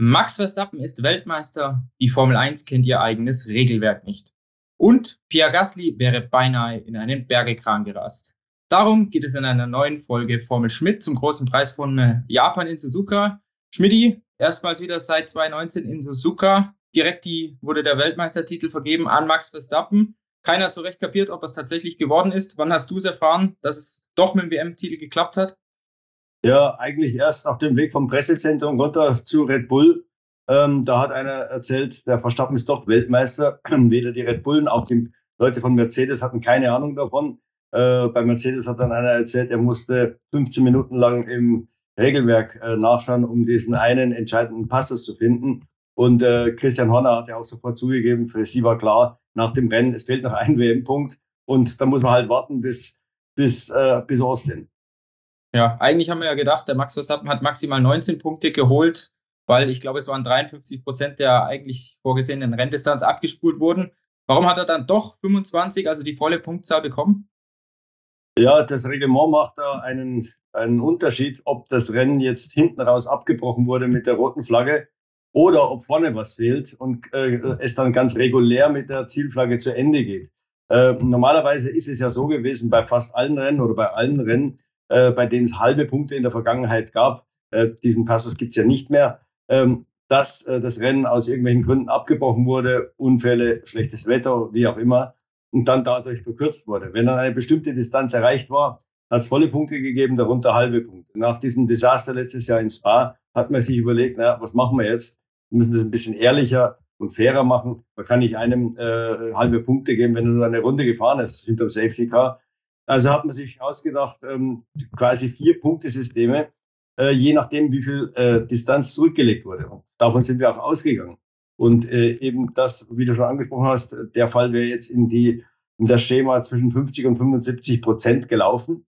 Max Verstappen ist Weltmeister, die Formel 1 kennt ihr eigenes Regelwerk nicht. Und Pierre Gasly wäre beinahe in einen Bergekran gerast. Darum geht es in einer neuen Folge Formel Schmidt zum großen Preis von äh, Japan in Suzuka. Schmidti, erstmals wieder seit 2019 in Suzuka. Direkt die, wurde der Weltmeistertitel vergeben an Max Verstappen. Keiner hat so recht kapiert, ob es tatsächlich geworden ist. Wann hast du es erfahren, dass es doch mit dem WM-Titel geklappt hat? Ja, eigentlich erst auf dem Weg vom Pressezentrum runter zu Red Bull. Ähm, da hat einer erzählt, der Verstappen ist doch Weltmeister. Weder die Red Bullen, auch die Leute von Mercedes hatten keine Ahnung davon. Äh, bei Mercedes hat dann einer erzählt, er musste 15 Minuten lang im Regelwerk äh, nachschauen, um diesen einen entscheidenden Passus zu finden. Und äh, Christian Horner hat ja auch sofort zugegeben, für sie war klar, nach dem Rennen, es fehlt noch ein WM-Punkt. Und da muss man halt warten bis, bis, äh, bis Austin. Ja, eigentlich haben wir ja gedacht, der Max Verstappen hat maximal 19 Punkte geholt, weil ich glaube, es waren 53 Prozent der eigentlich vorgesehenen Renndistanz abgespult wurden. Warum hat er dann doch 25, also die volle Punktzahl bekommen? Ja, das Reglement macht da einen, einen Unterschied, ob das Rennen jetzt hinten raus abgebrochen wurde mit der roten Flagge oder ob vorne was fehlt und äh, es dann ganz regulär mit der Zielflagge zu Ende geht. Äh, normalerweise ist es ja so gewesen bei fast allen Rennen oder bei allen Rennen, äh, bei denen es halbe Punkte in der Vergangenheit gab. Äh, diesen Passus gibt's ja nicht mehr. Ähm, dass äh, das Rennen aus irgendwelchen Gründen abgebrochen wurde, Unfälle, schlechtes Wetter, wie auch immer, und dann dadurch verkürzt wurde. Wenn dann eine bestimmte Distanz erreicht war, hat es volle Punkte gegeben, darunter halbe Punkte. Nach diesem Desaster letztes Jahr in Spa hat man sich überlegt, na, was machen wir jetzt? Wir müssen das ein bisschen ehrlicher und fairer machen. Man kann nicht einem äh, halbe Punkte geben, wenn er nur eine Runde gefahren ist hinterm Safety Car. Also hat man sich ausgedacht, ähm, quasi vier Punktesysteme, äh, je nachdem, wie viel äh, Distanz zurückgelegt wurde. Und davon sind wir auch ausgegangen. Und äh, eben das, wie du schon angesprochen hast, der Fall wäre jetzt in die in das Schema zwischen 50 und 75 Prozent gelaufen.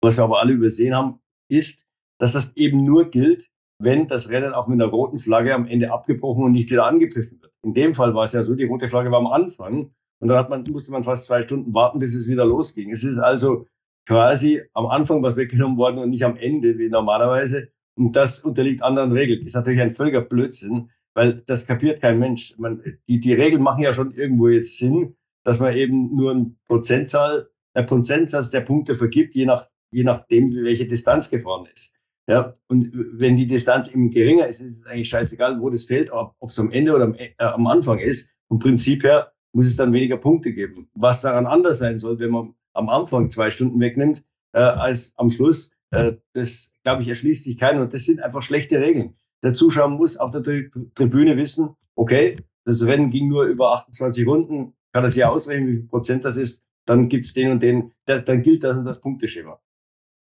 Was wir aber alle übersehen haben, ist, dass das eben nur gilt, wenn das Rennen auch mit einer roten Flagge am Ende abgebrochen und nicht wieder angegriffen wird. In dem Fall war es ja so, die rote Flagge war am Anfang und dann man, musste man fast zwei Stunden warten, bis es wieder losging. Es ist also quasi am Anfang was weggenommen worden und nicht am Ende, wie normalerweise. Und das unterliegt anderen Regeln. Ist natürlich ein völliger Blödsinn, weil das kapiert kein Mensch. Man, die, die Regeln machen ja schon irgendwo jetzt Sinn, dass man eben nur ein Prozentzahl, ein Prozentsatz der Punkte vergibt, je nach, je nachdem, welche Distanz gefahren ist. Ja, und wenn die Distanz eben geringer ist, ist es eigentlich scheißegal, wo das fällt, ob es am Ende oder am, äh, am Anfang ist. Vom Prinzip her muss es dann weniger Punkte geben. Was daran anders sein soll, wenn man am Anfang zwei Stunden wegnimmt, äh, als am Schluss, äh, das, glaube ich, erschließt sich keiner. Und das sind einfach schlechte Regeln. Der Zuschauer muss auf der Tri Tribüne wissen, okay, das Rennen ging nur über 28 Runden, kann das ja ausrechnen, wie viel Prozent das ist, dann gibt's den und den, da, dann gilt das und das Punkteschema.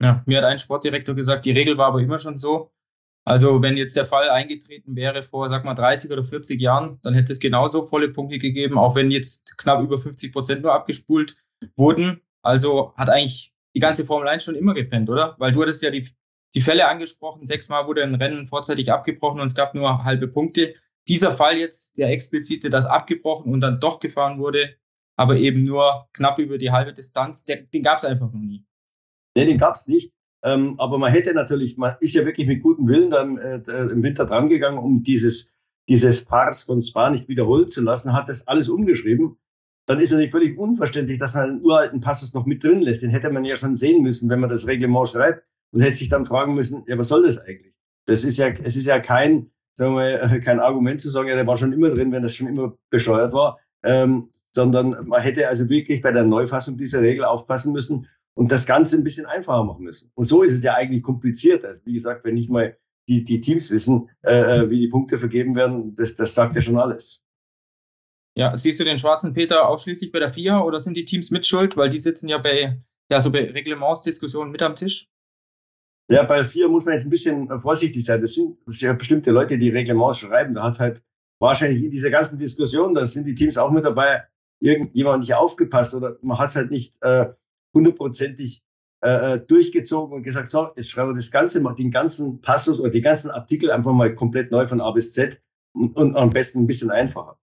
Ja, mir hat ein Sportdirektor gesagt, die Regel war aber immer schon so, also wenn jetzt der Fall eingetreten wäre vor, sag mal, 30 oder 40 Jahren, dann hätte es genauso volle Punkte gegeben, auch wenn jetzt knapp über 50 Prozent nur abgespult wurden. Also hat eigentlich die ganze Formel 1 schon immer gepennt, oder? Weil du hattest ja die, die Fälle angesprochen, sechsmal wurde ein Rennen vorzeitig abgebrochen und es gab nur halbe Punkte. Dieser Fall jetzt, der explizite, das abgebrochen und dann doch gefahren wurde, aber eben nur knapp über die halbe Distanz, der, den gab es einfach noch nie. Nee, den gab es nicht. Ähm, aber man hätte natürlich, man ist ja wirklich mit gutem Willen dann äh, im Winter dran gegangen, um dieses, dieses Pars von Spa nicht wiederholen zu lassen, hat das alles umgeschrieben. Dann ist natürlich völlig unverständlich, dass man einen uralten Passus noch mit drin lässt. Den hätte man ja schon sehen müssen, wenn man das Reglement schreibt und hätte sich dann fragen müssen, ja, was soll das eigentlich? Das ist ja, es ist ja kein, sagen wir, kein Argument zu sagen, ja, der war schon immer drin, wenn das schon immer bescheuert war, ähm, sondern man hätte also wirklich bei der Neufassung dieser Regel aufpassen müssen und das Ganze ein bisschen einfacher machen müssen. Und so ist es ja eigentlich kompliziert. Also wie gesagt, wenn nicht mal die, die Teams wissen, äh, äh, wie die Punkte vergeben werden, das, das sagt ja schon alles. Ja, siehst du den schwarzen Peter ausschließlich bei der FIA oder sind die Teams mit schuld? Weil die sitzen ja bei, ja, so bei Reglementsdiskussionen mit am Tisch. Ja, bei der FIA muss man jetzt ein bisschen vorsichtig sein. Das sind ja bestimmte Leute, die Reglements schreiben. Da hat halt wahrscheinlich in dieser ganzen Diskussion, da sind die Teams auch mit dabei, irgendjemand nicht aufgepasst oder man hat es halt nicht äh, hundertprozentig äh, äh, durchgezogen und gesagt, so, jetzt schreiben wir das Ganze, mal den ganzen Passus oder die ganzen Artikel einfach mal komplett neu von A bis Z und, und am besten ein bisschen einfacher.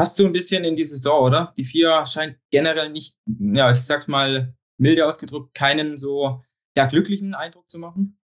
Hast du ein bisschen in die Saison, oder? Die vier scheint generell nicht, ja, ich sag's mal milde ausgedrückt, keinen so ja, glücklichen Eindruck zu machen?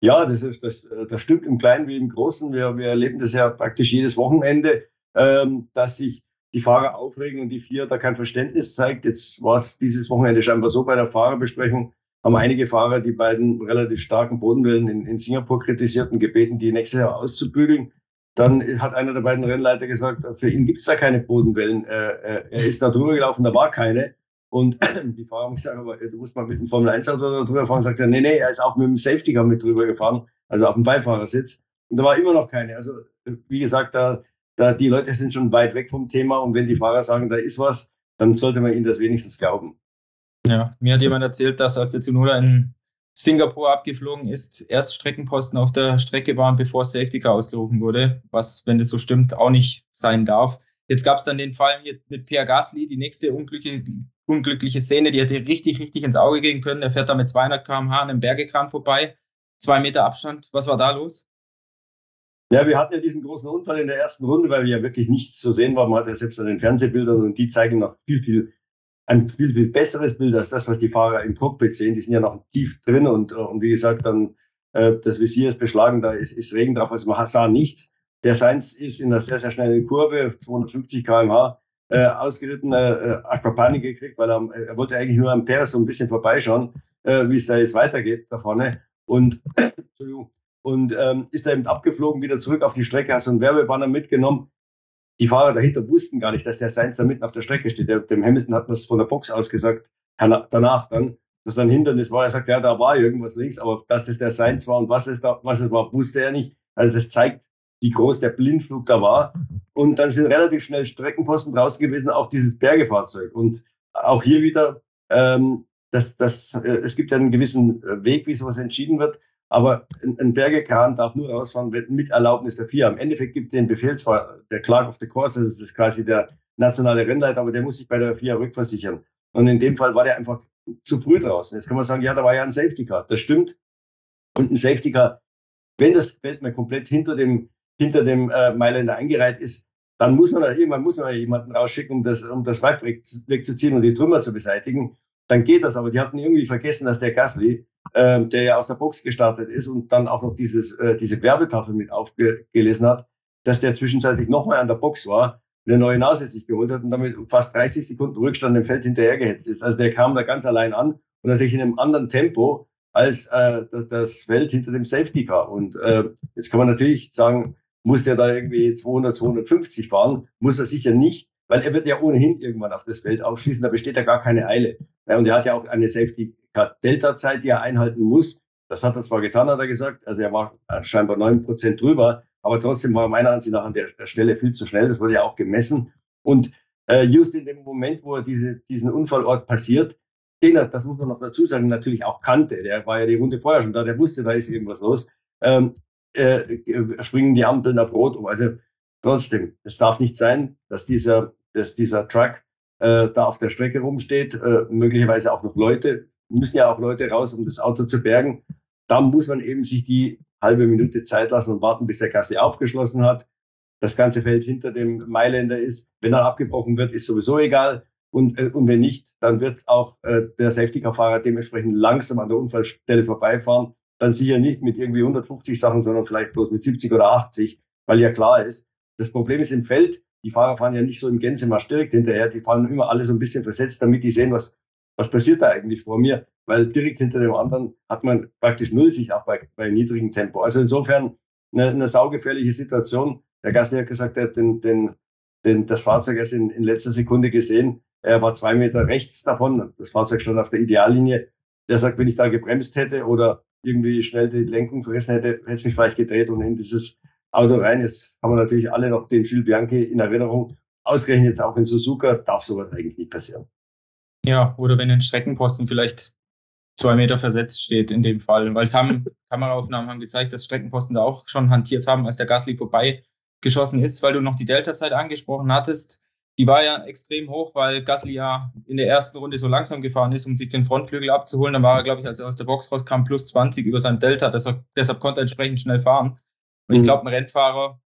Ja, das, ist, das, das stimmt im Kleinen wie im Großen. Wir, wir erleben das ja praktisch jedes Wochenende, ähm, dass sich die Fahrer aufregen und die vier da kein Verständnis zeigt. Jetzt war es dieses Wochenende scheinbar so bei der Fahrerbesprechung, haben einige Fahrer die beiden relativ starken Bodenwellen in, in Singapur kritisiert und gebeten, die nächstes Jahr auszubügeln. Dann hat einer der beiden Rennleiter gesagt, für ihn gibt es da keine Bodenwellen. Äh, äh, er ist da drüber gelaufen, da war keine. Und die Fahrer haben gesagt, aber du musst mal mit dem Formel 1 Auto da drüber fahren. Sagt er, nee, nee, er ist auch mit dem Safety Car mit drüber gefahren, also auf dem Beifahrersitz. Und da war immer noch keine. Also, wie gesagt, da, da, die Leute sind schon weit weg vom Thema. Und wenn die Fahrer sagen, da ist was, dann sollte man ihnen das wenigstens glauben. Ja, mir hat jemand erzählt, dass als der Tsunoda in Singapur abgeflogen ist, erst Streckenposten auf der Strecke waren, bevor Safety Car ausgerufen wurde, was, wenn das so stimmt, auch nicht sein darf. Jetzt gab es dann den Fall mit Pierre Gasly, die nächste unglückliche, unglückliche Szene, die hätte richtig, richtig ins Auge gehen können. Er fährt da mit 200 km/h an einem Bergekran vorbei, zwei Meter Abstand. Was war da los? Ja, wir hatten ja diesen großen Unfall in der ersten Runde, weil wir ja wirklich nichts zu sehen war. Man hat ja selbst an den Fernsehbildern und die zeigen noch viel, viel, ein viel, viel besseres Bild als das, was die Fahrer im Cockpit sehen. Die sind ja noch tief drin und, und wie gesagt, dann äh, das Visier ist beschlagen, da ist, ist Regen drauf, also man sah nichts. Der Sainz ist in einer sehr, sehr schnellen Kurve, 250 km/h, äh, ausgeritten, äh, Aquapanik gekriegt, weil er, er wollte eigentlich nur am Perez so ein bisschen vorbeischauen, äh, wie es da jetzt weitergeht da vorne. Und, und ähm, ist da eben abgeflogen, wieder zurück auf die Strecke, hat so einen Werbebanner mitgenommen. Die Fahrer dahinter wussten gar nicht, dass der Sainz da mitten auf der Strecke steht. Der, dem Hamilton hat man es von der Box aus gesagt, danach dann, dass dann Hindernis war. Er sagt, ja, da war irgendwas links, aber dass es der Sainz war und was es da, was es war, wusste er nicht. Also das zeigt, wie groß der Blindflug da war. Und dann sind relativ schnell Streckenposten draußen gewesen, auch dieses Bergefahrzeug. Und auch hier wieder, ähm, das, das, äh, es gibt ja einen gewissen Weg, wie sowas entschieden wird. Aber ein, Bergekran darf nur rausfahren mit Erlaubnis der FIA. Im Endeffekt gibt den Befehl zwar der Clark of the Course, das ist quasi der nationale Rennleiter, aber der muss sich bei der FIA rückversichern. Und in dem Fall war der einfach zu früh draußen. Jetzt kann man sagen, ja, da war ja ein Safety Car. Das stimmt. Und ein Safety Car, wenn das Feld mal komplett hinter dem hinter dem äh, Mailänder eingereiht ist, dann muss man irgendwann muss man jemanden rausschicken, um das, um das Weib wegzuziehen und die Trümmer zu beseitigen. Dann geht das, aber die hatten irgendwie vergessen, dass der Gasly, äh, der ja aus der Box gestartet ist und dann auch noch dieses, äh, diese Werbetafel mit aufgelesen hat, dass der zwischenzeitlich nochmal an der Box war, eine neue Nase sich geholt hat und damit fast 30 Sekunden Rückstand im Feld hinterhergehetzt ist. Also der kam da ganz allein an und natürlich in einem anderen Tempo als äh, das Feld hinter dem Safety Car. Und äh, jetzt kann man natürlich sagen, muss der da irgendwie 200, 250 fahren? Muss er sicher nicht, weil er wird ja ohnehin irgendwann auf das Feld aufschließen, da besteht ja gar keine Eile. Ja, und er hat ja auch eine Safety-Delta-Zeit, die er einhalten muss. Das hat er zwar getan, hat er gesagt, also er war scheinbar neun Prozent drüber, aber trotzdem war er meiner Ansicht nach an der Stelle viel zu schnell. Das wurde ja auch gemessen. Und äh, just in dem Moment, wo er diese, diesen Unfallort passiert, den er, das muss man noch dazu sagen, natürlich auch kannte. Der war ja die Runde vorher schon da, der wusste, da ist irgendwas los. Ähm, äh, springen die Ampeln auf Rot um. Also trotzdem, es darf nicht sein, dass dieser, dass dieser Truck äh, da auf der Strecke rumsteht, äh, möglicherweise auch noch Leute, müssen ja auch Leute raus, um das Auto zu bergen. Da muss man eben sich die halbe Minute Zeit lassen und warten, bis der Gasly aufgeschlossen hat. Das ganze Feld hinter dem Mailänder ist. Wenn er abgebrochen wird, ist sowieso egal. Und, äh, und wenn nicht, dann wird auch äh, der Safety-Car-Fahrer dementsprechend langsam an der Unfallstelle vorbeifahren dann sicher nicht mit irgendwie 150 Sachen, sondern vielleicht bloß mit 70 oder 80, weil ja klar ist, das Problem ist im Feld, die Fahrer fahren ja nicht so im Gänsemarsch direkt hinterher, die fahren immer alle so ein bisschen versetzt, damit die sehen, was, was passiert da eigentlich vor mir, weil direkt hinter dem anderen hat man praktisch null sich auch bei, bei niedrigem Tempo. Also insofern eine, eine saugefährliche Situation. Der Gasly hat gesagt, er hat den, den, den, das Fahrzeug erst in, in letzter Sekunde gesehen. Er war zwei Meter rechts davon. Das Fahrzeug stand auf der Ideallinie. Der sagt, wenn ich da gebremst hätte oder irgendwie schnell die Lenkung vergessen hätte, hätte es mich vielleicht gedreht und in dieses Auto rein. Jetzt haben wir natürlich alle noch den Jules Bianchi in Erinnerung. Ausgerechnet jetzt auch in Suzuka darf sowas eigentlich nicht passieren. Ja, oder wenn ein Streckenposten vielleicht zwei Meter versetzt steht in dem Fall. Weil es haben, Kameraaufnahmen haben gezeigt, dass Streckenposten da auch schon hantiert haben, als der Gasly vorbei geschossen ist, weil du noch die Delta-Zeit angesprochen hattest die war ja extrem hoch, weil Gasly ja in der ersten Runde so langsam gefahren ist, um sich den Frontflügel abzuholen. Dann war er, glaube ich, als er aus der Box rauskam, plus 20 über sein Delta. Deshalb, deshalb konnte er entsprechend schnell fahren. Und mhm. ich glaube, ein Rennfahrer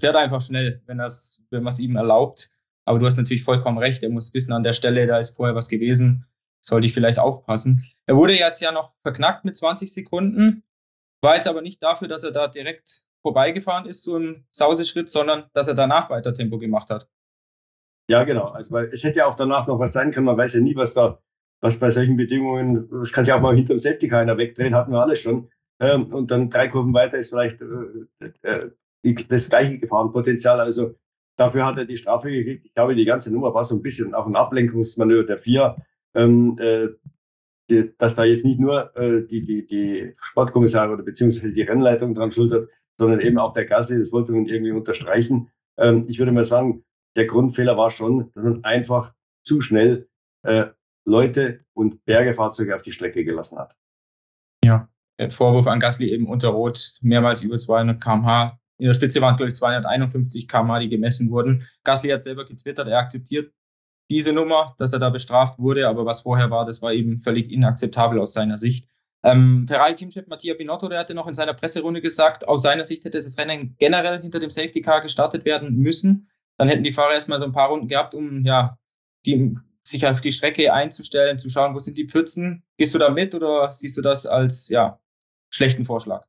fährt einfach schnell, wenn das, wenn man es ihm erlaubt. Aber du hast natürlich vollkommen recht. Er muss wissen, an der Stelle, da ist vorher was gewesen. Sollte ich vielleicht aufpassen. Er wurde jetzt ja noch verknackt mit 20 Sekunden. War jetzt aber nicht dafür, dass er da direkt vorbeigefahren ist, so ein Sauseschritt, sondern dass er danach weiter Tempo gemacht hat. Ja, genau. Also weil es hätte ja auch danach noch was sein können. Man weiß ja nie, was da, was bei solchen Bedingungen, das kann sich auch mal hinter dem Safety Car einer wegdrehen, hatten wir alles schon. Ähm, und dann drei Kurven weiter ist vielleicht äh, äh, das gleiche Gefahrenpotenzial. Also dafür hat er die Strafe gekriegt. Ich glaube, die ganze Nummer war so ein bisschen auch ein Ablenkungsmanöver der vier. Ähm, äh, die, dass da jetzt nicht nur äh, die, die, die Sportkommissare oder beziehungsweise die Rennleitung dran schultert, sondern eben auch der Gasse, das wollte man irgendwie unterstreichen. Ähm, ich würde mal sagen, der Grundfehler war schon, dass man einfach zu schnell äh, Leute und Bergefahrzeuge auf die Strecke gelassen hat. Ja, Vorwurf an Gasly eben unter Rot, mehrmals über 200 km/h. In der Spitze waren es, glaube ich, 251 km/h, die gemessen wurden. Gasly hat selber getwittert, er akzeptiert diese Nummer, dass er da bestraft wurde, aber was vorher war, das war eben völlig inakzeptabel aus seiner Sicht. Ähm, Ferrari-Teamchef Mattia Binotto, der hatte noch in seiner Presserunde gesagt, aus seiner Sicht hätte das Rennen generell hinter dem Safety Car gestartet werden müssen. Dann hätten die Fahrer erstmal so ein paar Runden gehabt, um ja, die, sich auf die Strecke einzustellen, zu schauen, wo sind die Pfützen. Gehst du da mit oder siehst du das als ja, schlechten Vorschlag?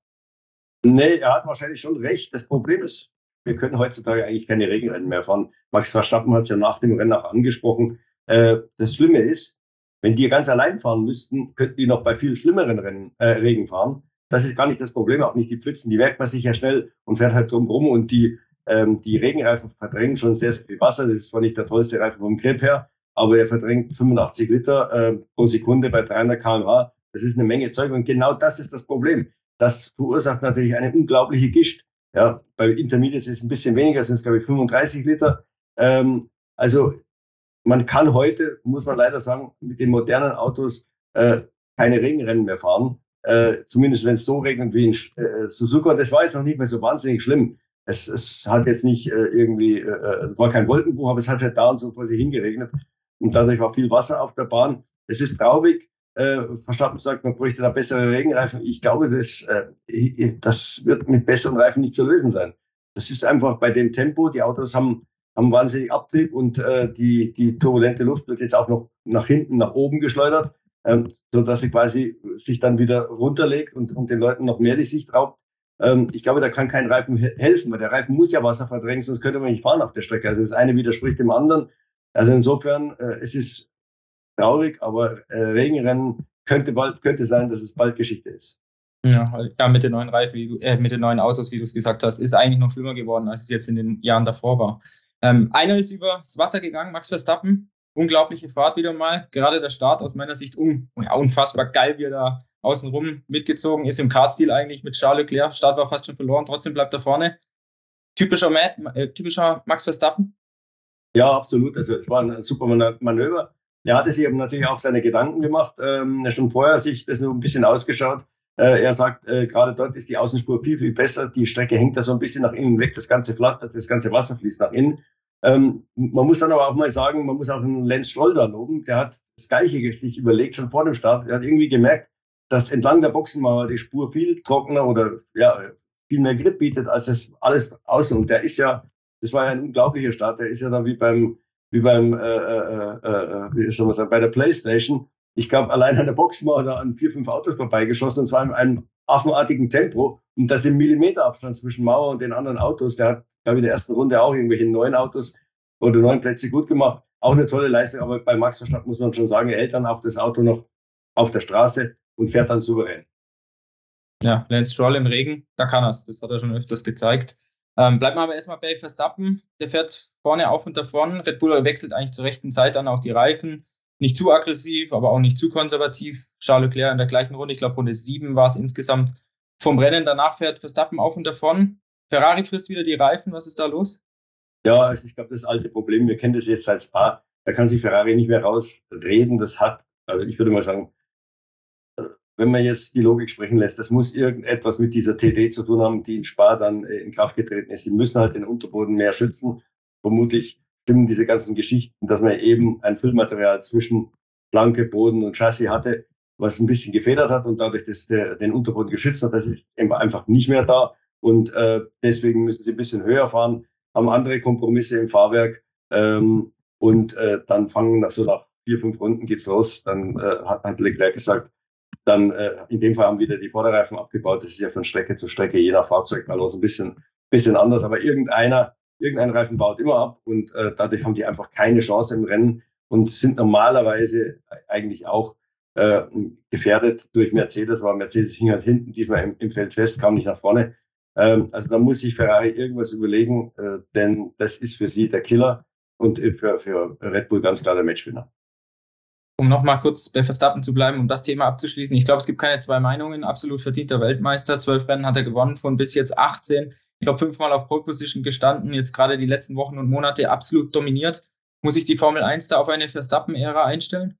Nee, er hat wahrscheinlich schon recht. Das Problem ist, wir können heutzutage eigentlich keine Regenrennen mehr fahren. Max Verstappen hat es ja nach dem Rennen auch angesprochen. Äh, das Schlimme ist, wenn die ganz allein fahren müssten, könnten die noch bei viel schlimmeren Rennen, äh, Regen fahren. Das ist gar nicht das Problem, auch nicht die Pfützen. Die merkt man sich ja schnell und fährt halt drum rum und die, ähm, die Regenreifen verdrängen schon sehr, sehr viel Wasser. Das ist zwar nicht der tollste Reifen vom Grip her, aber er verdrängt 85 Liter äh, pro Sekunde bei 300 km/h. Das ist eine Menge Zeug und genau das ist das Problem. Das verursacht natürlich eine unglaubliche Gischt. Ja, bei Intermediates ist es ein bisschen weniger, sind es glaube ich 35 Liter. Ähm, also man kann heute, muss man leider sagen, mit den modernen Autos äh, keine Regenrennen mehr fahren. Äh, zumindest wenn es so regnet wie in äh, Suzuka. Das war jetzt noch nicht mehr so wahnsinnig schlimm. Es, es hat jetzt nicht äh, irgendwie, äh, äh war kein Wolkenbruch, aber es hat halt da und so vor sich hingeregnet. Und dadurch war viel Wasser auf der Bahn. Es ist traurig, äh, Verstappen sagt, man bräuchte da bessere Regenreifen. Ich glaube, das, äh, das wird mit besseren Reifen nicht zu lösen sein. Das ist einfach bei dem Tempo. Die Autos haben, haben wahnsinnig Abtrieb und äh, die, die turbulente Luft wird jetzt auch noch nach hinten, nach oben geschleudert, ähm, so dass sie quasi sich dann wieder runterlegt und, und den Leuten noch mehr die Sicht raubt. Ähm, ich glaube, da kann kein Reifen helfen, weil der Reifen muss ja Wasser verdrängen, sonst könnte man nicht fahren auf der Strecke. Also das eine widerspricht dem anderen. Also insofern, äh, es ist traurig, aber äh, Regenrennen könnte bald, könnte sein, dass es bald Geschichte ist. Ja, ja mit den neuen Reifen, wie äh, mit den neuen Autos, wie du es gesagt hast, ist eigentlich noch schlimmer geworden, als es jetzt in den Jahren davor war. Ähm, einer ist übers Wasser gegangen, Max Verstappen. Unglaubliche Fahrt wieder mal. Gerade der Start aus meiner Sicht un, ja, unfassbar geil, wie er da außenrum mitgezogen ist im Kartstil eigentlich mit Charles Leclerc. Start war fast schon verloren, trotzdem bleibt er vorne. Typischer, Matt, äh, typischer Max Verstappen. Ja, absolut. Also es war ein super Manöver. Er hatte sich eben natürlich auch seine Gedanken gemacht, ähm, schon vorher sich das so ein bisschen ausgeschaut. Äh, er sagt, äh, gerade dort ist die Außenspur viel, viel besser. Die Strecke hängt da so ein bisschen nach innen weg. Das ganze flattert, das ganze Wasser fließt nach innen. Ähm, man muss dann aber auch mal sagen, man muss auch einen Lenz Stroll da loben. Der hat das Gleiche sich überlegt, schon vor dem Start. Er hat irgendwie gemerkt, dass entlang der Boxenmauer die Spur viel trockener oder ja, viel mehr Grip bietet als das alles außen. Und der ist ja, das war ja ein unglaublicher Start. Der ist ja da wie beim wie beim, äh, äh, äh, äh, wie soll man sagen, bei der Playstation. Ich glaube, allein an der Boxmauer da an vier, fünf Autos vorbeigeschossen, und zwar in einem affenartigen Tempo. Und das im Millimeterabstand zwischen Mauer und den anderen Autos. Der hat, glaube ich, in der ersten Runde auch irgendwelche neun Autos oder neun Plätze gut gemacht. Auch eine tolle Leistung, aber bei Max Verstappen muss man schon sagen, er hält dann auch das Auto noch auf der Straße und fährt dann souverän. Ja, Lance Stroll im Regen, da kann er es. Das hat er schon öfters gezeigt. Ähm, bleiben wir aber erstmal bei Verstappen. Der fährt vorne auf und davon. Red Bull wechselt eigentlich zur rechten Zeit dann auch die Reifen. Nicht zu aggressiv, aber auch nicht zu konservativ. Charles Leclerc in der gleichen Runde, ich glaube Runde 7 war es insgesamt vom Rennen. Danach fährt Verstappen auf und davon. Ferrari frisst wieder die Reifen. Was ist da los? Ja, also ich glaube, das alte Problem, wir kennen das jetzt seit Spa, da kann sich Ferrari nicht mehr rausreden. Das hat, also ich würde mal sagen, wenn man jetzt die Logik sprechen lässt, das muss irgendetwas mit dieser TD zu tun haben, die in Spar dann äh, in Kraft getreten ist. Sie müssen halt den Unterboden mehr schützen. Vermutlich stimmen diese ganzen Geschichten, dass man eben ein Füllmaterial zwischen Planke, Boden und Chassis hatte, was ein bisschen gefedert hat und dadurch das, der, den Unterboden geschützt hat. Das ist einfach nicht mehr da. Und äh, deswegen müssen sie ein bisschen höher fahren, haben andere Kompromisse im Fahrwerk. Ähm, und äh, dann fangen nach so nach vier, fünf Runden geht's los. Dann äh, hat, hat Leclerc gesagt, dann äh, in dem Fall haben wieder die Vorderreifen abgebaut. Das ist ja von Strecke zu Strecke, je nach Fahrzeug, also ein bisschen, bisschen anders. Aber irgendeiner, irgendein Reifen baut immer ab und äh, dadurch haben die einfach keine Chance im Rennen und sind normalerweise eigentlich auch äh, gefährdet durch Mercedes, weil Mercedes hing halt hinten diesmal im, im Feld fest, kam nicht nach vorne. Ähm, also da muss sich Ferrari irgendwas überlegen, äh, denn das ist für sie der Killer und für, für Red Bull ganz klar der Matchwinner. Um nochmal kurz bei Verstappen zu bleiben, um das Thema abzuschließen. Ich glaube, es gibt keine zwei Meinungen. Absolut verdienter Weltmeister. Zwölf Rennen hat er gewonnen von bis jetzt 18. Ich glaube, fünfmal auf Pole Position gestanden. Jetzt gerade die letzten Wochen und Monate absolut dominiert. Muss ich die Formel 1 da auf eine Verstappen-Ära einstellen?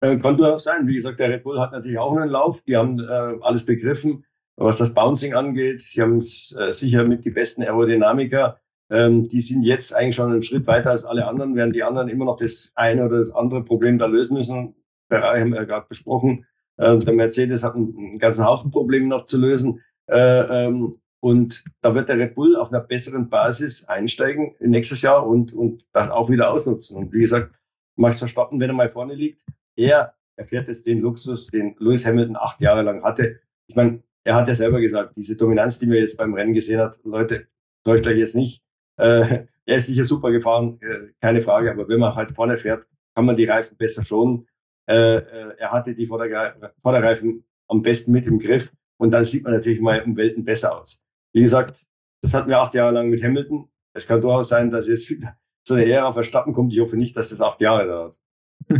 Äh, kann durchaus sein. Wie gesagt, der Red Bull hat natürlich auch einen Lauf. Die haben äh, alles begriffen, was das Bouncing angeht. Sie haben äh, sicher mit die besten Aerodynamiker. Ähm, die sind jetzt eigentlich schon einen Schritt weiter als alle anderen, während die anderen immer noch das eine oder das andere Problem da lösen müssen. Ferrari haben wir ja gerade besprochen. Äh, der Mercedes hat einen, einen, ganzen Haufen Probleme noch zu lösen. Äh, ähm, und da wird der Red Bull auf einer besseren Basis einsteigen nächstes Jahr und, und das auch wieder ausnutzen. Und wie gesagt, Max Verstappen, wenn er mal vorne liegt, er erfährt jetzt den Luxus, den Lewis Hamilton acht Jahre lang hatte. Ich meine, er hat ja selber gesagt, diese Dominanz, die man jetzt beim Rennen gesehen hat, Leute, täuscht euch jetzt nicht. Äh, er ist sicher super gefahren, äh, keine Frage, aber wenn man halt vorne fährt, kann man die Reifen besser schonen. Äh, äh er hatte die Vorderreifen am besten mit im Griff und dann sieht man natürlich mal um Welten besser aus. Wie gesagt, das hatten wir acht Jahre lang mit Hamilton. Es kann durchaus sein, dass jetzt so eine Ära Verstappen kommt. Ich hoffe nicht, dass das acht Jahre dauert.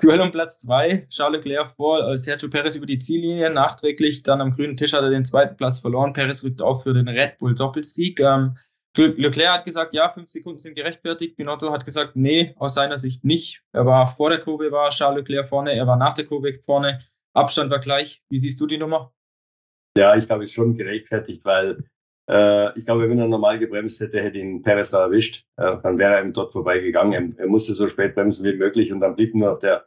Duell um Platz zwei, Charles Leclerc vor äh, Sergio Perez über die Ziellinie. Nachträglich dann am grünen Tisch hat er den zweiten Platz verloren. Perez rückt auf für den Red Bull Doppelsieg. Ähm, Leclerc hat gesagt, ja, fünf Sekunden sind gerechtfertigt. Binotto hat gesagt, nee, aus seiner Sicht nicht. Er war vor der Kurve, war Charles Leclerc vorne, er war nach der Kurve vorne. Abstand war gleich. Wie siehst du die Nummer? Ja, ich glaube, es ist schon gerechtfertigt, weil äh, ich glaube, wenn er normal gebremst hätte, hätte ihn Perez da erwischt. Äh, dann wäre er ihm dort vorbeigegangen. Er, er, musste so spät bremsen wie möglich und dann blieb nur der,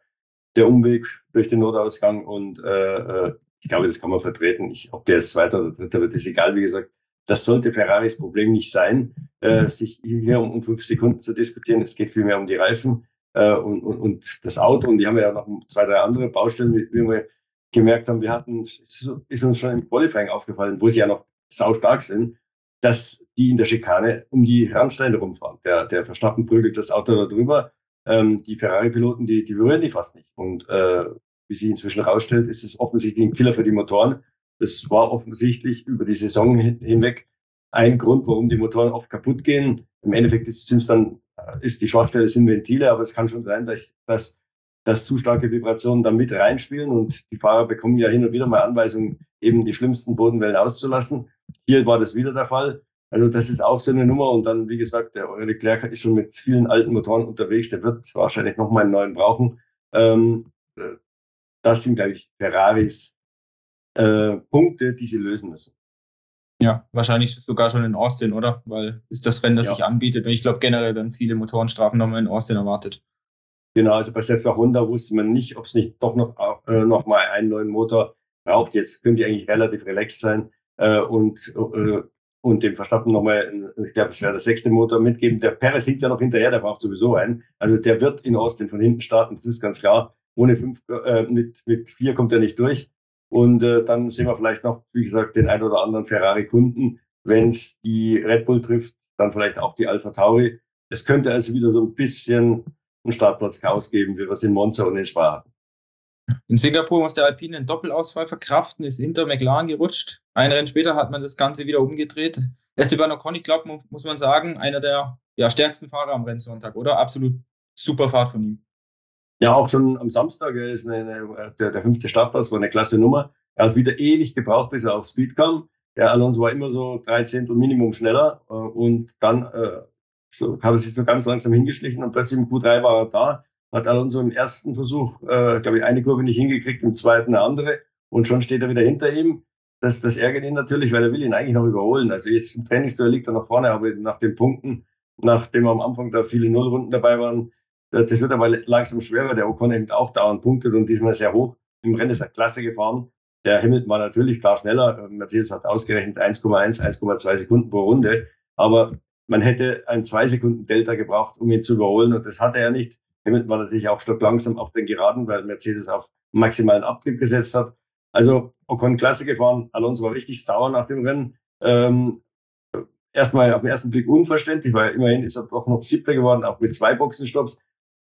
der Umweg durch den Notausgang und äh, äh ich glaube, das kann man vertreten. Ich, ob der ist Zweiter oder Dritter wird, ist egal. Wie gesagt, das sollte Ferraris Problem nicht sein, äh, sich hier um, um fünf Sekunden zu diskutieren. Es geht vielmehr um die Reifen äh, und, und, und das Auto. Und die haben ja noch zwei, drei andere Baustellen, wie, wir gemerkt haben. Wir hatten, ist uns schon im Qualifying aufgefallen, wo sie ja noch sau stark sind, dass die in der Schikane um die Randsteine rumfahren. Der, der Verstappen prügelt das Auto da drüber. Ähm, die Ferrari-Piloten, die, die berühren die fast nicht. Und äh, wie sich inzwischen herausstellt, ist es offensichtlich ein Killer für die Motoren. Das war offensichtlich über die Saison hinweg ein Grund, warum die Motoren oft kaputt gehen. Im Endeffekt ist, es dann, äh, ist die Schwachstelle sind Ventile, aber es kann schon sein, dass, dass, dass zu starke Vibrationen da mit reinspielen und die Fahrer bekommen ja hin und wieder mal Anweisungen, eben die schlimmsten Bodenwellen auszulassen. Hier war das wieder der Fall. Also das ist auch so eine Nummer. Und dann, wie gesagt, der Leclerc ist schon mit vielen alten Motoren unterwegs. Der wird wahrscheinlich noch mal einen neuen brauchen. Ähm, äh, das sind, glaube ich, Ferraris äh, Punkte, die sie lösen müssen. Ja, wahrscheinlich sogar schon in Austin, oder? Weil ist das Rennen, das ja. sich anbietet. Und ich glaube, generell werden viele Motorenstrafen nochmal in Austin erwartet. Genau, also bei bei Honda wusste man nicht, ob es nicht doch noch, äh, noch mal einen neuen Motor braucht. Jetzt können die eigentlich relativ relaxed sein äh, und, äh, und dem Verstappen nochmal, ich glaube, es wäre der sechste Motor mitgeben. Der Perez hinkt ja noch hinterher, der braucht sowieso einen. Also der wird in Austin von hinten starten, das ist ganz klar. Ohne fünf, äh, mit, mit vier kommt er nicht durch. Und äh, dann sehen wir vielleicht noch, wie gesagt, den ein oder anderen Ferrari-Kunden. Wenn es die Red Bull trifft, dann vielleicht auch die Alpha Tauri. Es könnte also wieder so ein bisschen ein Startplatz-Chaos geben, wie wir es in Monza und in Spa hatten. In Singapur muss der Alpine einen Doppelausfall verkraften, ist hinter McLaren gerutscht. Ein Rennen später hat man das Ganze wieder umgedreht. Esteban Ocon, ich glaube, muss man sagen, einer der ja, stärksten Fahrer am Rennsonntag, oder? Absolut super Fahrt von ihm. Ja, auch schon am Samstag, er ist eine, der, der fünfte Startplatz, war eine klasse Nummer. Er hat wieder ewig gebraucht, bis er auf Speed kam. Der Alonso war immer so drei Zehntel Minimum schneller äh, und dann äh, so, hat er sich so ganz langsam hingeschlichen und plötzlich im Q3 war er da. Hat Alonso im ersten Versuch, äh, glaube ich, eine Kurve nicht hingekriegt, im zweiten eine andere und schon steht er wieder hinter ihm. Das, das ärgert ihn natürlich, weil er will ihn eigentlich noch überholen. Also jetzt im Trainingsduell liegt er nach vorne, aber nach den Punkten, nachdem am Anfang da viele Nullrunden dabei waren, das wird aber langsam schwerer. Der Ocon eben auch dauernd punktet und diesmal sehr hoch. Im Rennen ist er klasse gefahren. Der Hamilton war natürlich klar schneller. Mercedes hat ausgerechnet 1,1, 1,2 Sekunden pro Runde. Aber man hätte ein zwei Sekunden Delta gebraucht, um ihn zu überholen. Und das hatte er nicht. Hamilton war natürlich auch stock langsam auf den Geraden, weil Mercedes auf maximalen Abtrieb gesetzt hat. Also Ocon Klasse gefahren, Alonso war richtig sauer nach dem Rennen. Ähm, erstmal auf den ersten Blick unverständlich, weil immerhin ist er doch noch Siebter geworden, auch mit zwei Boxenstopps.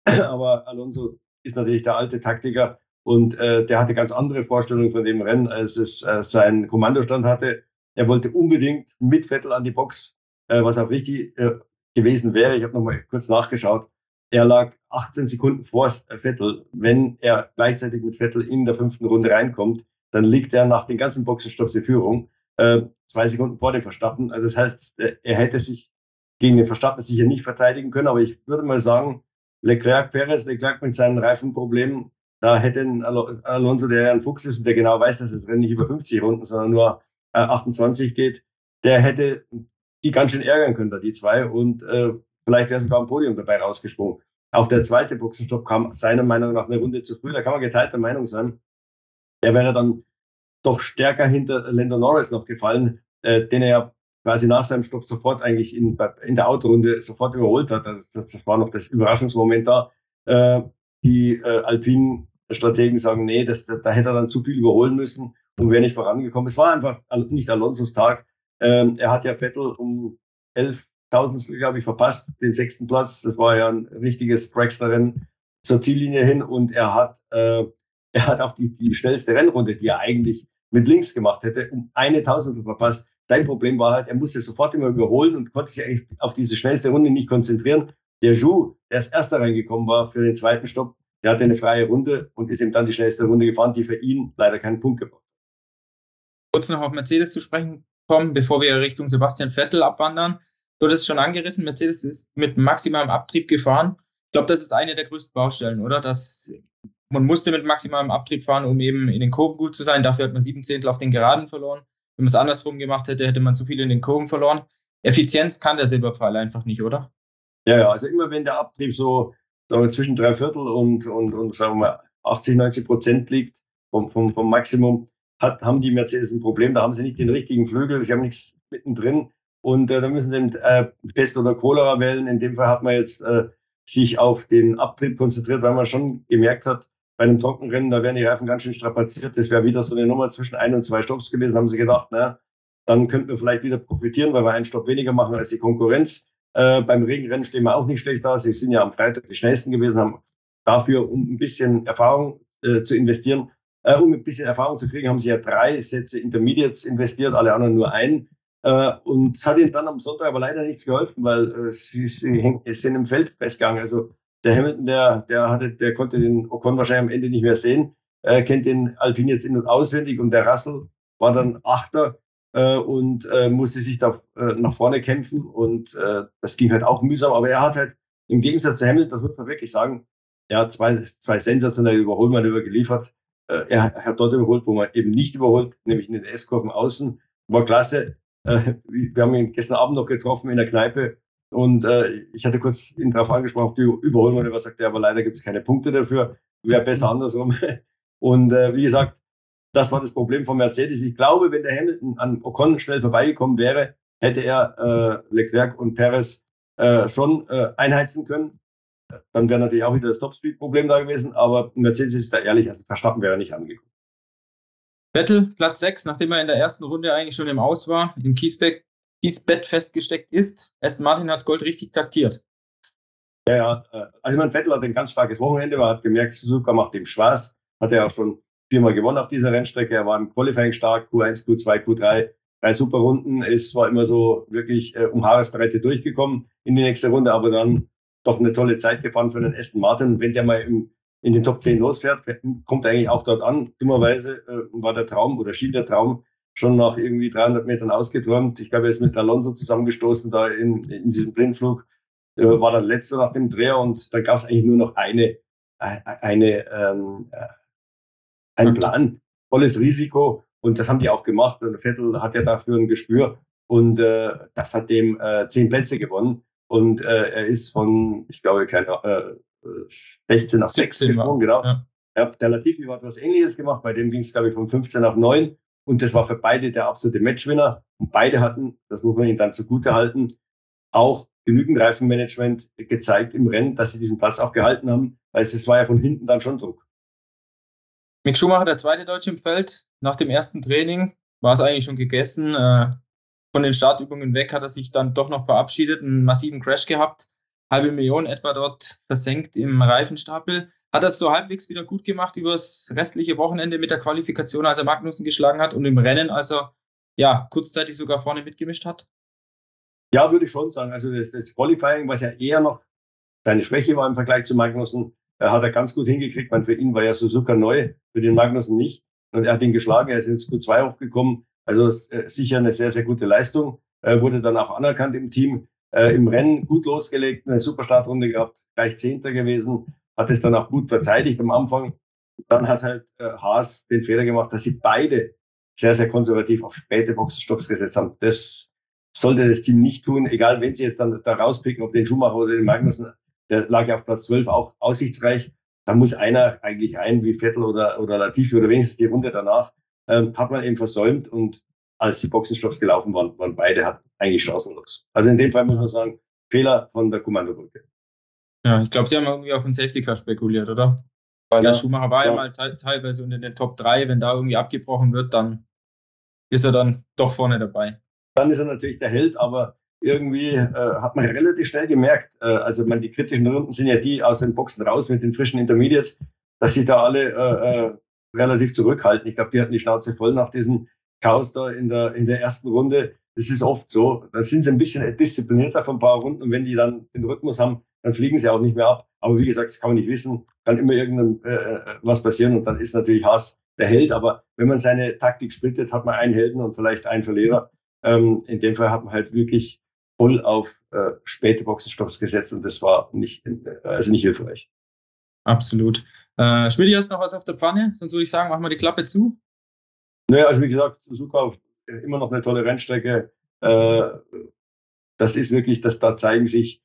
Aber Alonso ist natürlich der alte Taktiker und äh, der hatte ganz andere Vorstellungen von dem Rennen, als es äh, sein Kommandostand hatte. Er wollte unbedingt mit Vettel an die Box, äh, was auch richtig äh, gewesen wäre. Ich habe nochmal kurz nachgeschaut. Er lag 18 Sekunden vor Vettel. Wenn er gleichzeitig mit Vettel in der fünften Runde reinkommt, dann liegt er nach den ganzen Boxenstopps in Führung äh, zwei Sekunden vor dem Verstappen. Also das heißt, äh, er hätte sich gegen den Verstappen sicher nicht verteidigen können, aber ich würde mal sagen, Leclerc, Perez, Leclerc mit seinen Reifenproblemen, da hätte ein Alonso, der ja ein Fuchs ist und der genau weiß, dass das Rennen nicht über 50 Runden, sondern nur äh, 28 geht, der hätte die ganz schön ärgern können, da die zwei. Und äh, vielleicht wäre sogar ein Podium dabei rausgesprungen. Auch der zweite Boxenstopp kam seiner Meinung nach eine Runde zu früh. Da kann man geteilter Meinung sein. Der wäre dann doch stärker hinter Lando Norris noch gefallen, äh, den er ja quasi nach seinem Stopp sofort eigentlich in, in der Autorunde sofort überholt hat. Das, das war noch das Überraschungsmoment da. Äh, die äh, Alpinen Strategen sagen, nee, das, da, da hätte er dann zu viel überholen müssen und wäre nicht vorangekommen. Es war einfach nicht Alonsos Tag. Ähm, er hat ja Vettel um elf Tausendstel, glaube ich, verpasst, den sechsten Platz. Das war ja ein richtiges Dragster-Rennen zur Ziellinie hin und er hat, äh, er hat auch die, die schnellste Rennrunde, die er eigentlich mit links gemacht hätte, um eine Tausendstel verpasst. Sein Problem war halt, er musste sofort immer überholen und konnte sich eigentlich auf diese schnellste Runde nicht konzentrieren. Der Ju, der als erster reingekommen war für den zweiten Stopp, der hatte eine freie Runde und ist ihm dann die schnellste Runde gefahren, die für ihn leider keinen Punkt gebracht hat. Kurz noch auf Mercedes zu sprechen kommen, bevor wir Richtung Sebastian Vettel abwandern. Du hast es schon angerissen, Mercedes ist mit maximalem Abtrieb gefahren. Ich glaube, das ist eine der größten Baustellen, oder? Das, man musste mit maximalem Abtrieb fahren, um eben in den Kurven gut zu sein. Dafür hat man sieben Zehntel auf den Geraden verloren. Wenn man es andersrum gemacht hätte, hätte man zu viel in den Kurven verloren. Effizienz kann der Silberpfeil einfach nicht, oder? Ja, ja, also immer wenn der Abtrieb so wir, zwischen drei Viertel und, und, und sagen wir 80, 90 Prozent liegt vom, vom, vom Maximum, hat, haben die Mercedes ein Problem. Da haben sie nicht den richtigen Flügel, sie haben nichts mittendrin. Und äh, da müssen sie äh, Pest oder Cholera wählen. In dem Fall hat man jetzt äh, sich auf den Abtrieb konzentriert, weil man schon gemerkt hat, bei einem Trockenrennen, da wären die Reifen ganz schön strapaziert. Das wäre wieder so eine Nummer zwischen ein und zwei Stopps gewesen, haben sie gedacht, na, dann könnten wir vielleicht wieder profitieren, weil wir einen Stopp weniger machen als die Konkurrenz. Äh, beim Regenrennen stehen wir auch nicht schlecht da. Sie sind ja am Freitag die schnellsten gewesen, haben dafür, um ein bisschen Erfahrung äh, zu investieren, äh, um ein bisschen Erfahrung zu kriegen, haben sie ja drei Sätze Intermediates investiert, alle anderen nur einen. Äh, und es hat ihnen dann am Sonntag aber leider nichts geholfen, weil äh, sie, sie, sie sind im Feld festgegangen. Also der Hamilton, der, der hatte, der konnte den Ocon wahrscheinlich am Ende nicht mehr sehen, äh, kennt den Alpine jetzt in- und auswendig und der Russell war dann Achter äh, und äh, musste sich da äh, nach vorne kämpfen und äh, das ging halt auch mühsam, aber er hat halt im Gegensatz zu Hamilton, das muss man wirklich sagen, er hat zwei, zwei sensationelle Überholmanöver geliefert. Äh, er hat dort überholt, wo man eben nicht überholt, nämlich in den S-Kurven außen. War klasse. Wir haben ihn gestern Abend noch getroffen in der Kneipe und äh, ich hatte kurz ihn darauf angesprochen, auf die Überholmanöver, sagt er, aber leider gibt es keine Punkte dafür. Wäre besser andersrum. Und äh, wie gesagt, das war das Problem von Mercedes. Ich glaube, wenn der Hamilton an Ocon schnell vorbeigekommen wäre, hätte er äh, Leclerc und Perez äh, schon äh, einheizen können. Dann wäre natürlich auch wieder das Topspeed-Problem da gewesen, aber Mercedes ist da ehrlich, also Verstappen wäre nicht angekommen. Vettel, Platz 6, nachdem er in der ersten Runde eigentlich schon im Aus war, im Kiesbeck, Kiesbett festgesteckt ist. Aston Martin hat Gold richtig taktiert. Ja, ja. Äh, also mein Vettel hat ein ganz starkes Wochenende, man hat gemerkt, Suzuka macht ihm Spaß, hat er auch schon viermal gewonnen auf dieser Rennstrecke. Er war im Qualifying stark, Q1, Q2, Q3, drei super Runden. Es war immer so wirklich äh, um Haaresbreite durchgekommen in die nächste Runde, aber dann doch eine tolle Zeit gefahren für den Aston Martin. Wenn der mal im, in den Top 10 losfährt, kommt er eigentlich auch dort an. Dummerweise äh, war der Traum oder schien der Traum schon nach irgendwie 300 Metern ausgetürmt. Ich glaube, er ist mit Alonso zusammengestoßen da in, in diesem Blindflug. Äh, war dann letzter nach dem Dreher und da gab es eigentlich nur noch eine, äh, eine ähm, äh, ein Plan, volles Risiko. Und das haben die auch gemacht. Und Vettel hat ja dafür ein Gespür. Und äh, das hat dem äh, zehn Plätze gewonnen. Und äh, er ist von, ich glaube, keine, äh, 16 auf 6 gesprungen, genau. Ja. ja. der Latifi hat was Ähnliches gemacht. Bei dem ging es, glaube ich, von 15 auf 9. Und das war für beide der absolute Matchwinner. Und beide hatten, das muss man ihnen dann zugute halten, auch genügend Reifenmanagement gezeigt im Rennen, dass sie diesen Platz auch gehalten haben. Weil es war ja von hinten dann schon Druck. Mick Schumacher, der zweite Deutsche im Feld, nach dem ersten Training war es eigentlich schon gegessen. Äh, von den Startübungen weg hat er sich dann doch noch verabschiedet, einen massiven Crash gehabt, halbe Million etwa dort versenkt im Reifenstapel. Hat das so halbwegs wieder gut gemacht über das restliche Wochenende mit der Qualifikation, als er Magnussen geschlagen hat und im Rennen, als er ja kurzzeitig sogar vorne mitgemischt hat? Ja, würde ich schon sagen. Also das, das Qualifying, was ja eher noch seine Schwäche war im Vergleich zu Magnussen, äh, hat er ganz gut hingekriegt. Man, für ihn war ja Suzuka neu, für den Magnussen nicht. Und er hat ihn geschlagen, er ist ins Q2 hochgekommen. Also äh, sicher eine sehr, sehr gute Leistung. Äh, wurde dann auch anerkannt im Team. Äh, Im Rennen gut losgelegt, eine super Startrunde gehabt, gleich Zehnter gewesen, hat es dann auch gut verteidigt am Anfang. Dann hat halt äh, Haas den Fehler gemacht, dass sie beide sehr, sehr konservativ auf späte Boxenstopps gesetzt haben. Das sollte das Team nicht tun, egal wenn sie jetzt dann da rauspicken, ob den Schumacher oder den Magnussen, der lag ja auf Platz 12 auch aussichtsreich. Da muss einer eigentlich rein, wie Vettel oder, oder Latifi oder wenigstens die Runde danach, ähm, hat man eben versäumt und als die Boxenstopps gelaufen waren, waren beide hat eigentlich chancenlos. Also in dem Fall muss man sagen, Fehler von der Kommandobrücke. Ja, ich glaube, sie haben irgendwie auf den Safety Car spekuliert, oder? Weil ja, der Schumacher war ja, mal teilweise unter den Top 3, wenn da irgendwie abgebrochen wird, dann ist er dann doch vorne dabei dann ist er natürlich der Held, aber irgendwie äh, hat man relativ schnell gemerkt, äh, also man, die kritischen Runden sind ja die aus den Boxen raus mit den frischen Intermediates, dass sie da alle äh, äh, relativ zurückhalten. Ich glaube, die hatten die Schnauze voll nach diesem Chaos da in der, in der ersten Runde. Das ist oft so. Da sind sie ein bisschen disziplinierter von ein paar Runden und wenn die dann den Rhythmus haben, dann fliegen sie auch nicht mehr ab. Aber wie gesagt, das kann man nicht wissen. Kann immer irgendwas äh, was passieren und dann ist natürlich Haas der Held. Aber wenn man seine Taktik splittet, hat man einen Helden und vielleicht einen Verlierer. Ähm, in dem Fall hat man halt wirklich voll auf äh, späte Boxenstopps gesetzt und das war nicht, äh, also nicht hilfreich. Absolut. Äh, Schmidt, hast noch was auf der Pfanne? Sonst würde ich sagen, machen wir die Klappe zu. Naja, also wie gesagt, Suzuka äh, immer noch eine tolle Rennstrecke. Äh, das ist wirklich, dass da zeigen sich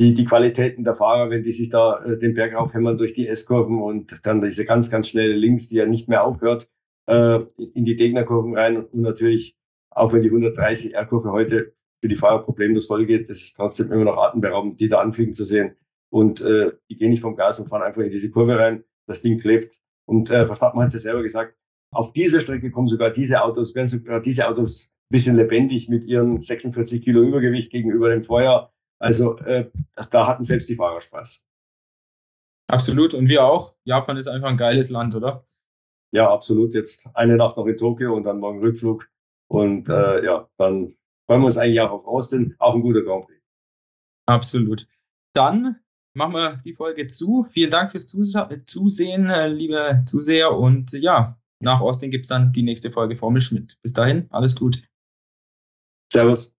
die, die Qualitäten der Fahrer, wenn die sich da äh, den Berg aufhämmern durch die S-Kurven und dann diese ganz, ganz schnelle Links, die ja nicht mehr aufhört, in die Gegnerkurven rein und natürlich auch wenn die 130 R-Kurve heute für die Fahrer problemlos voll geht, das ist trotzdem immer noch atemberaubend, die da anfliegen zu sehen. Und äh, die gehen nicht vom Gas und fahren einfach in diese Kurve rein. Das Ding klebt. Und äh, Verstappen hat es ja selber gesagt, auf dieser Strecke kommen sogar diese Autos, werden sogar diese Autos ein bisschen lebendig mit ihren 46 Kilo Übergewicht gegenüber dem Vorjahr. Also äh, da hatten selbst die Fahrer Spaß. Absolut. Und wir auch. Japan ist einfach ein geiles Land, oder? Ja, absolut. Jetzt eine Nacht noch in Tokio und dann morgen Rückflug. Und äh, ja, dann freuen wir uns eigentlich auch auf Austin. Auch ein guter Grand Prix. Absolut. Dann machen wir die Folge zu. Vielen Dank fürs Zusehen, äh, liebe Zuseher. Und ja, nach Austin gibt es dann die nächste Folge Formel Schmidt. Bis dahin, alles gut. Servus.